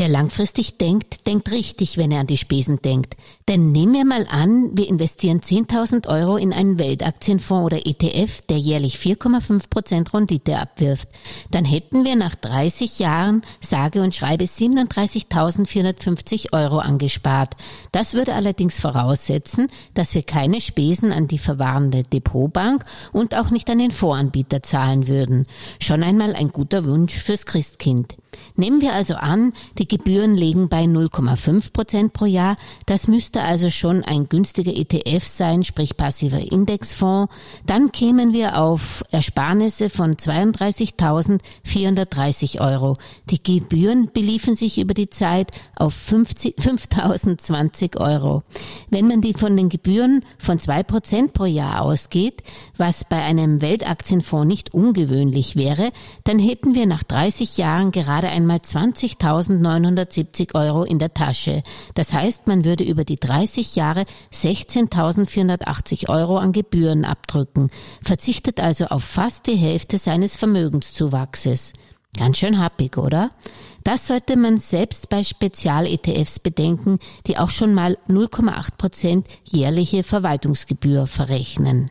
Wer langfristig denkt, denkt richtig, wenn er an die Spesen denkt. Denn nehmen wir mal an, wir investieren 10.000 Euro in einen Weltaktienfonds oder ETF, der jährlich 4,5 Prozent Rendite abwirft. Dann hätten wir nach 30 Jahren sage und schreibe 37.450 Euro angespart. Das würde allerdings voraussetzen, dass wir keine Spesen an die verwahrende Depotbank und auch nicht an den Voranbieter zahlen würden. Schon einmal ein guter Wunsch fürs Christkind. Nehmen wir also an, die Gebühren liegen bei 0,5 Prozent pro Jahr. Das müsste also schon ein günstiger ETF sein, sprich passiver Indexfonds. Dann kämen wir auf Ersparnisse von 32.430 Euro. Die Gebühren beliefen sich über die Zeit auf 5.020 Euro. Wenn man die von den Gebühren von zwei Prozent pro Jahr ausgeht, was bei einem Weltaktienfonds nicht ungewöhnlich wäre, dann hätten wir nach 30 Jahren gerade einmal 20.970 Euro in der Tasche. Das heißt, man würde über die 30 Jahre 16.480 Euro an Gebühren abdrücken, verzichtet also auf fast die Hälfte seines Vermögenszuwachses. Ganz schön happig, oder? Das sollte man selbst bei Spezial-ETFs bedenken, die auch schon mal 0,8 Prozent jährliche Verwaltungsgebühr verrechnen.